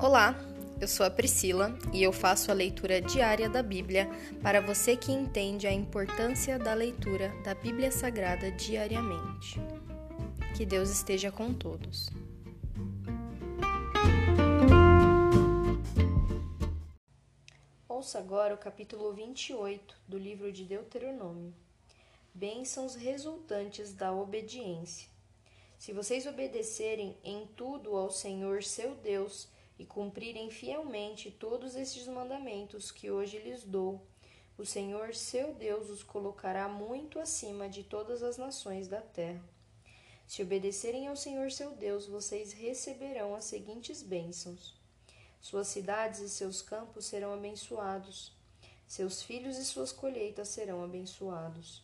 Olá, eu sou a Priscila e eu faço a leitura diária da Bíblia para você que entende a importância da leitura da Bíblia Sagrada diariamente. Que Deus esteja com todos. Ouça agora o capítulo 28 do livro de Deuteronômio. Bênçãos resultantes da obediência. Se vocês obedecerem em tudo ao Senhor seu Deus e cumprirem fielmente todos estes mandamentos que hoje lhes dou, o Senhor seu Deus os colocará muito acima de todas as nações da terra. Se obedecerem ao Senhor seu Deus, vocês receberão as seguintes bênçãos: suas cidades e seus campos serão abençoados, seus filhos e suas colheitas serão abençoados.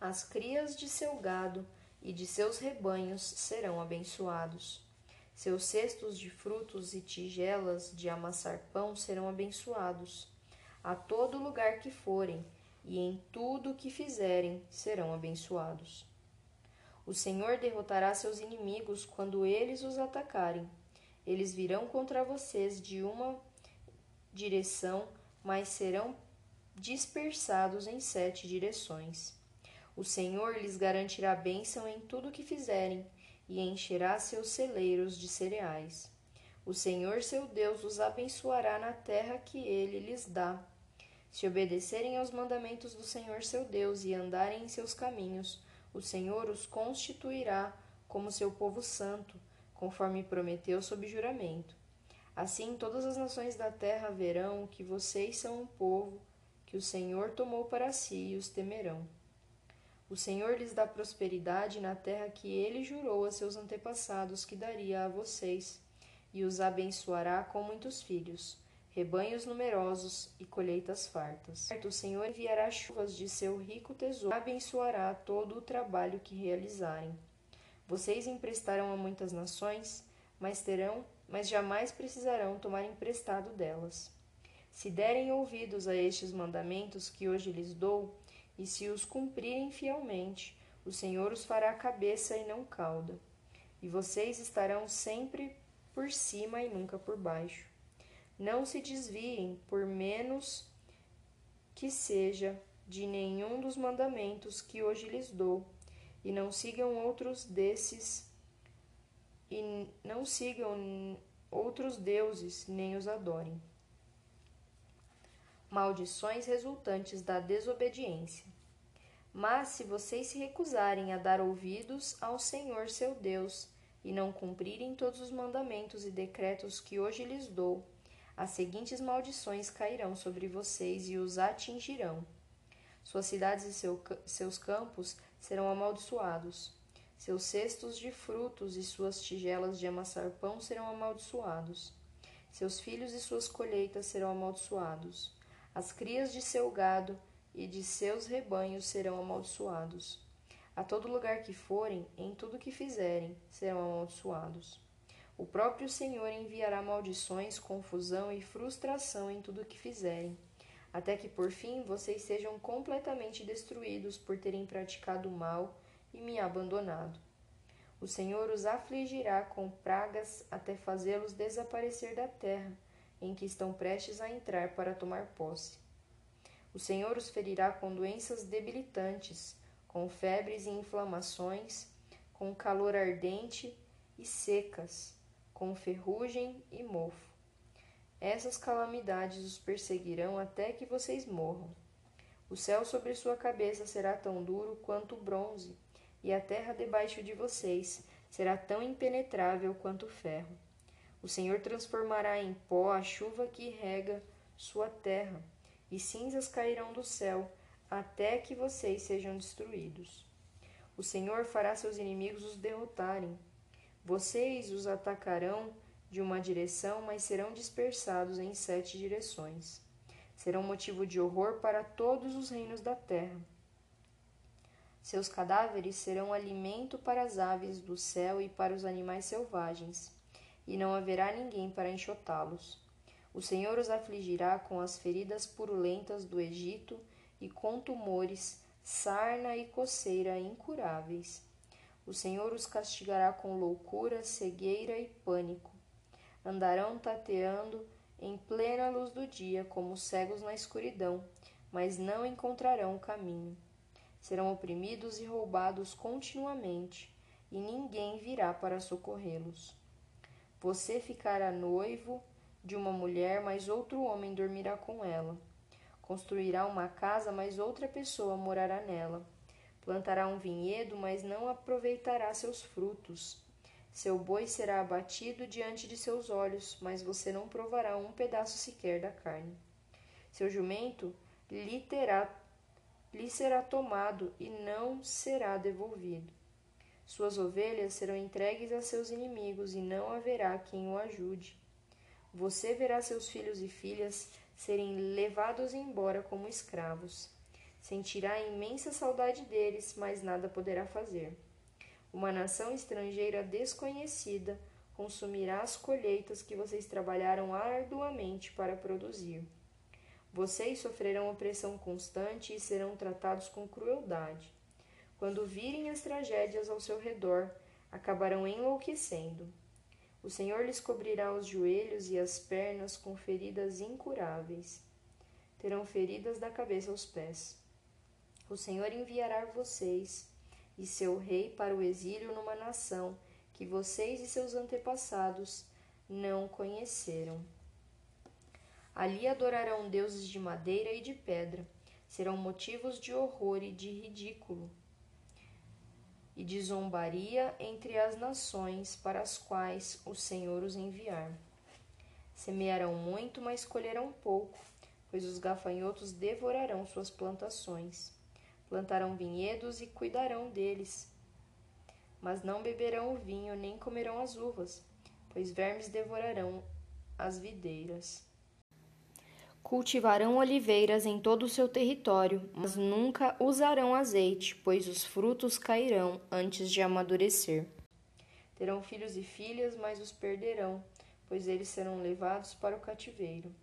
As crias de seu gado e de seus rebanhos serão abençoados. Seus cestos de frutos e tigelas de amassar pão serão abençoados. A todo lugar que forem e em tudo o que fizerem serão abençoados. O Senhor derrotará seus inimigos quando eles os atacarem. Eles virão contra vocês de uma direção, mas serão dispersados em sete direções. O Senhor lhes garantirá bênção em tudo o que fizerem e encherá seus celeiros de cereais. O Senhor seu Deus os abençoará na terra que ele lhes dá. Se obedecerem aos mandamentos do Senhor seu Deus e andarem em seus caminhos, o Senhor os constituirá como seu povo santo, conforme prometeu sob juramento. Assim todas as nações da terra verão que vocês são um povo que o Senhor tomou para si e os temerão. O Senhor lhes dá prosperidade na terra que ele jurou a seus antepassados que daria a vocês, e os abençoará com muitos filhos, rebanhos numerosos e colheitas fartas. O Senhor enviará chuvas de seu rico tesouro, e abençoará todo o trabalho que realizarem. Vocês emprestarão a muitas nações, mas terão, mas jamais precisarão tomar emprestado delas. Se derem ouvidos a estes mandamentos que hoje lhes dou, e se os cumprirem fielmente, o Senhor os fará cabeça e não cauda, e vocês estarão sempre por cima e nunca por baixo. Não se desviem, por menos que seja, de nenhum dos mandamentos que hoje lhes dou, e não sigam outros desses, e não sigam outros deuses, nem os adorem maldições resultantes da desobediência. Mas se vocês se recusarem a dar ouvidos ao Senhor seu Deus e não cumprirem todos os mandamentos e decretos que hoje lhes dou, as seguintes maldições cairão sobre vocês e os atingirão. Suas cidades e seu, seus campos serão amaldiçoados. Seus cestos de frutos e suas tigelas de amassar pão serão amaldiçoados. Seus filhos e suas colheitas serão amaldiçoados. As crias de seu gado e de seus rebanhos serão amaldiçoados. A todo lugar que forem, em tudo que fizerem, serão amaldiçoados. O próprio Senhor enviará maldições, confusão e frustração em tudo que fizerem, até que por fim vocês sejam completamente destruídos por terem praticado o mal e me abandonado. O Senhor os afligirá com pragas até fazê-los desaparecer da terra em que estão prestes a entrar para tomar posse. O Senhor os ferirá com doenças debilitantes, com febres e inflamações, com calor ardente e secas, com ferrugem e mofo. Essas calamidades os perseguirão até que vocês morram. O céu sobre sua cabeça será tão duro quanto o bronze, e a terra debaixo de vocês será tão impenetrável quanto o ferro. O Senhor transformará em pó a chuva que rega sua terra, e cinzas cairão do céu, até que vocês sejam destruídos. O Senhor fará seus inimigos os derrotarem. Vocês os atacarão de uma direção, mas serão dispersados em sete direções. Serão motivo de horror para todos os reinos da terra. Seus cadáveres serão alimento para as aves do céu e para os animais selvagens e não haverá ninguém para enxotá-los. O Senhor os afligirá com as feridas purulentas do Egito e com tumores, sarna e coceira incuráveis. O Senhor os castigará com loucura, cegueira e pânico. Andarão tateando em plena luz do dia, como cegos na escuridão, mas não encontrarão o caminho. Serão oprimidos e roubados continuamente, e ninguém virá para socorrê-los. Você ficará noivo de uma mulher, mas outro homem dormirá com ela. Construirá uma casa, mas outra pessoa morará nela. Plantará um vinhedo, mas não aproveitará seus frutos. Seu boi será abatido diante de seus olhos, mas você não provará um pedaço sequer da carne. Seu jumento lhe, terá, lhe será tomado e não será devolvido. Suas ovelhas serão entregues a seus inimigos e não haverá quem o ajude. Você verá seus filhos e filhas serem levados embora como escravos. Sentirá imensa saudade deles, mas nada poderá fazer. Uma nação estrangeira desconhecida consumirá as colheitas que vocês trabalharam arduamente para produzir. Vocês sofrerão opressão constante e serão tratados com crueldade. Quando virem as tragédias ao seu redor, acabarão enlouquecendo. O Senhor lhes cobrirá os joelhos e as pernas com feridas incuráveis. Terão feridas da cabeça aos pés. O Senhor enviará vocês e seu rei para o exílio numa nação que vocês e seus antepassados não conheceram. Ali adorarão deuses de madeira e de pedra, serão motivos de horror e de ridículo e de zombaria entre as nações para as quais o Senhor os enviar. Semearão muito, mas colherão pouco, pois os gafanhotos devorarão suas plantações. Plantarão vinhedos e cuidarão deles, mas não beberão o vinho nem comerão as uvas, pois vermes devorarão as videiras. Cultivarão oliveiras em todo o seu território, mas nunca usarão azeite, pois os frutos cairão antes de amadurecer. Terão filhos e filhas, mas os perderão, pois eles serão levados para o cativeiro.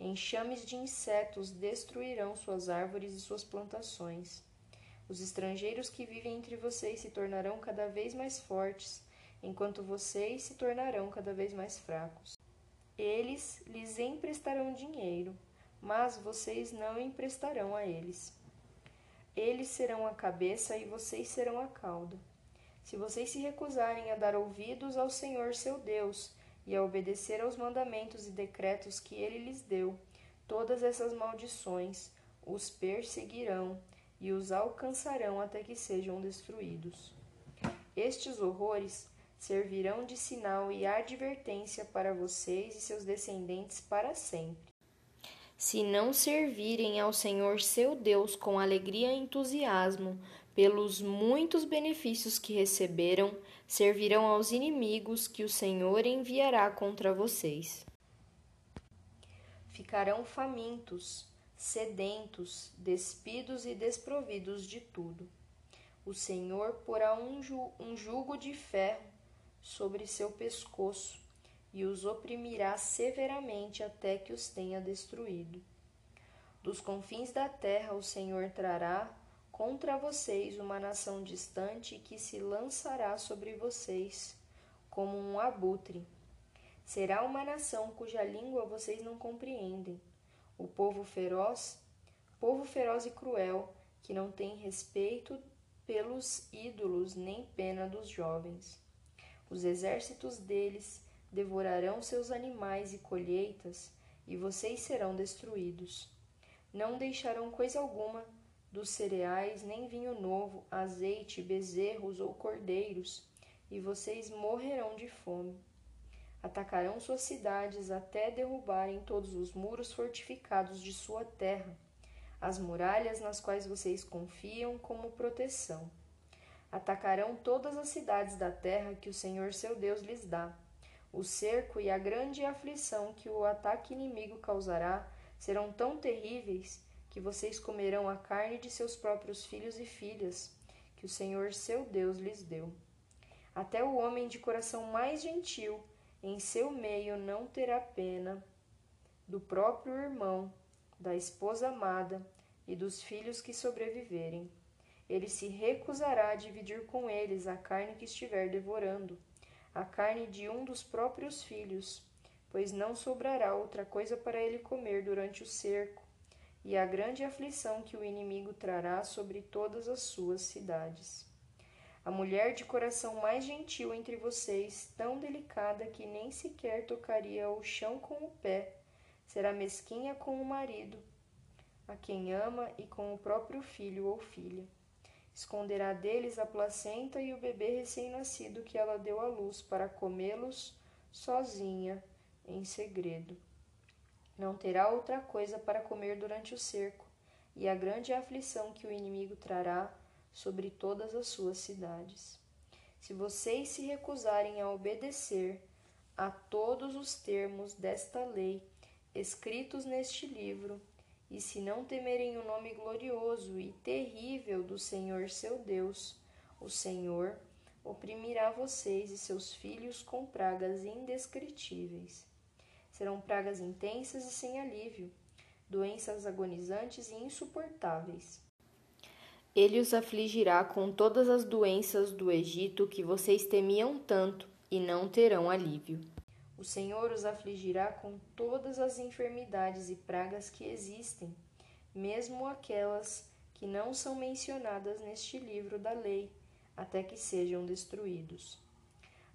Enxames de insetos destruirão suas árvores e suas plantações. Os estrangeiros que vivem entre vocês se tornarão cada vez mais fortes, enquanto vocês se tornarão cada vez mais fracos. Eles lhes emprestarão dinheiro, mas vocês não emprestarão a eles. Eles serão a cabeça e vocês serão a cauda. Se vocês se recusarem a dar ouvidos ao Senhor seu Deus e a obedecer aos mandamentos e decretos que ele lhes deu, todas essas maldições os perseguirão e os alcançarão até que sejam destruídos. Estes horrores servirão de sinal e advertência para vocês e seus descendentes para sempre. Se não servirem ao Senhor seu Deus com alegria e entusiasmo, pelos muitos benefícios que receberam, servirão aos inimigos que o Senhor enviará contra vocês. Ficarão famintos, sedentos, despidos e desprovidos de tudo. O Senhor porá um, ju um jugo de ferro sobre seu pescoço e os oprimirá severamente até que os tenha destruído. Dos confins da terra o Senhor trará contra vocês uma nação distante que se lançará sobre vocês como um abutre. Será uma nação cuja língua vocês não compreendem. O povo feroz, povo feroz e cruel, que não tem respeito pelos ídolos nem pena dos jovens. Os exércitos deles devorarão seus animais e colheitas, e vocês serão destruídos. Não deixarão coisa alguma dos cereais, nem vinho novo, azeite, bezerros ou cordeiros, e vocês morrerão de fome. Atacarão suas cidades até derrubarem todos os muros fortificados de sua terra, as muralhas nas quais vocês confiam como proteção. Atacarão todas as cidades da terra que o Senhor seu Deus lhes dá. O cerco e a grande aflição que o ataque inimigo causará serão tão terríveis que vocês comerão a carne de seus próprios filhos e filhas, que o Senhor seu Deus lhes deu. Até o homem de coração mais gentil em seu meio não terá pena do próprio irmão, da esposa amada e dos filhos que sobreviverem. Ele se recusará a dividir com eles a carne que estiver devorando, a carne de um dos próprios filhos, pois não sobrará outra coisa para ele comer durante o cerco, e a grande aflição que o inimigo trará sobre todas as suas cidades. A mulher de coração mais gentil entre vocês, tão delicada que nem sequer tocaria o chão com o pé, será mesquinha com o marido, a quem ama e com o próprio filho ou filha. Esconderá deles a placenta e o bebê recém-nascido que ela deu à luz para comê-los sozinha, em segredo. Não terá outra coisa para comer durante o cerco, e a grande aflição que o inimigo trará sobre todas as suas cidades. Se vocês se recusarem a obedecer a todos os termos desta lei escritos neste livro, e se não temerem o nome glorioso e terrível do Senhor seu Deus, o Senhor oprimirá vocês e seus filhos com pragas indescritíveis. Serão pragas intensas e sem alívio, doenças agonizantes e insuportáveis. Ele os afligirá com todas as doenças do Egito que vocês temiam tanto e não terão alívio. O Senhor os afligirá com todas as enfermidades e pragas que existem, mesmo aquelas que não são mencionadas neste livro da lei, até que sejam destruídos.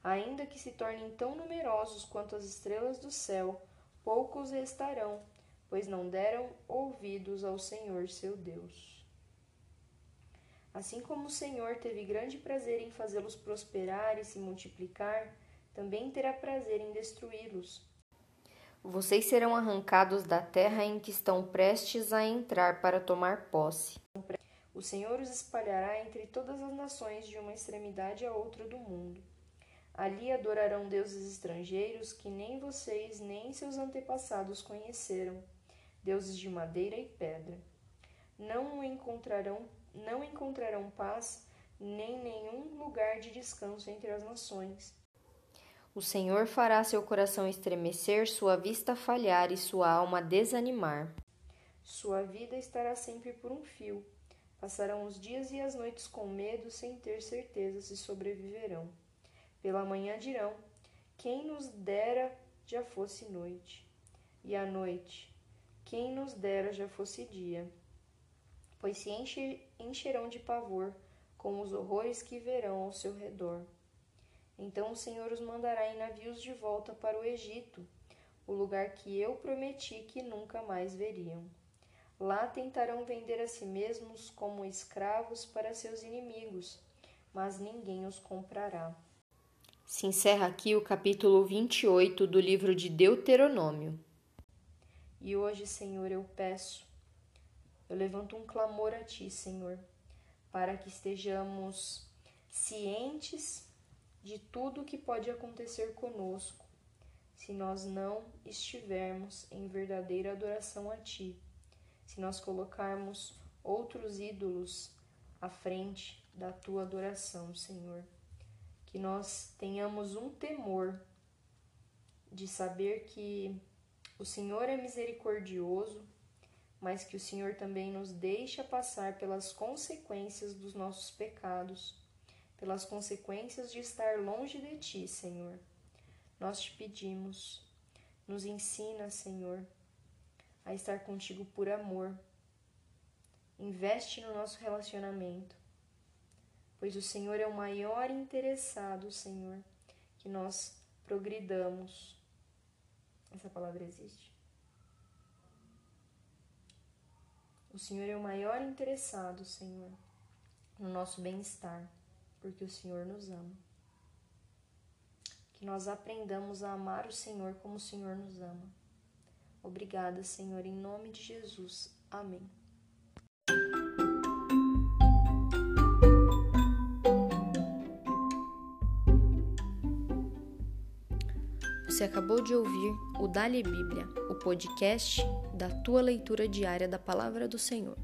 Ainda que se tornem tão numerosos quanto as estrelas do céu, poucos restarão, pois não deram ouvidos ao Senhor seu Deus. Assim como o Senhor teve grande prazer em fazê-los prosperar e se multiplicar, também terá prazer em destruí-los. Vocês serão arrancados da terra em que estão prestes a entrar para tomar posse. O Senhor os espalhará entre todas as nações de uma extremidade a outra do mundo. Ali adorarão deuses estrangeiros que nem vocês nem seus antepassados conheceram, deuses de madeira e pedra. Não encontrarão, não encontrarão paz nem nenhum lugar de descanso entre as nações. O Senhor fará seu coração estremecer, sua vista falhar e sua alma desanimar. Sua vida estará sempre por um fio. Passarão os dias e as noites com medo, sem ter certeza se sobreviverão. Pela manhã dirão: Quem nos dera já fosse noite. E à noite: Quem nos dera já fosse dia. Pois se encherão de pavor com os horrores que verão ao seu redor. Então o Senhor os mandará em navios de volta para o Egito, o lugar que eu prometi que nunca mais veriam. Lá tentarão vender a si mesmos como escravos para seus inimigos, mas ninguém os comprará. Se encerra aqui o capítulo 28 do livro de Deuteronômio. E hoje, Senhor, eu peço, eu levanto um clamor a Ti, Senhor, para que estejamos cientes de tudo o que pode acontecer conosco se nós não estivermos em verdadeira adoração a Ti, se nós colocarmos outros ídolos à frente da Tua adoração, Senhor. Que nós tenhamos um temor de saber que o Senhor é misericordioso, mas que o Senhor também nos deixa passar pelas consequências dos nossos pecados pelas consequências de estar longe de ti, Senhor. Nós te pedimos, nos ensina, Senhor, a estar contigo por amor. Investe no nosso relacionamento, pois o Senhor é o maior interessado, Senhor, que nós progridamos. Essa palavra existe. O Senhor é o maior interessado, Senhor, no nosso bem-estar porque o Senhor nos ama. Que nós aprendamos a amar o Senhor como o Senhor nos ama. Obrigada, Senhor, em nome de Jesus. Amém. Você acabou de ouvir o Dali Bíblia, o podcast da tua leitura diária da palavra do Senhor.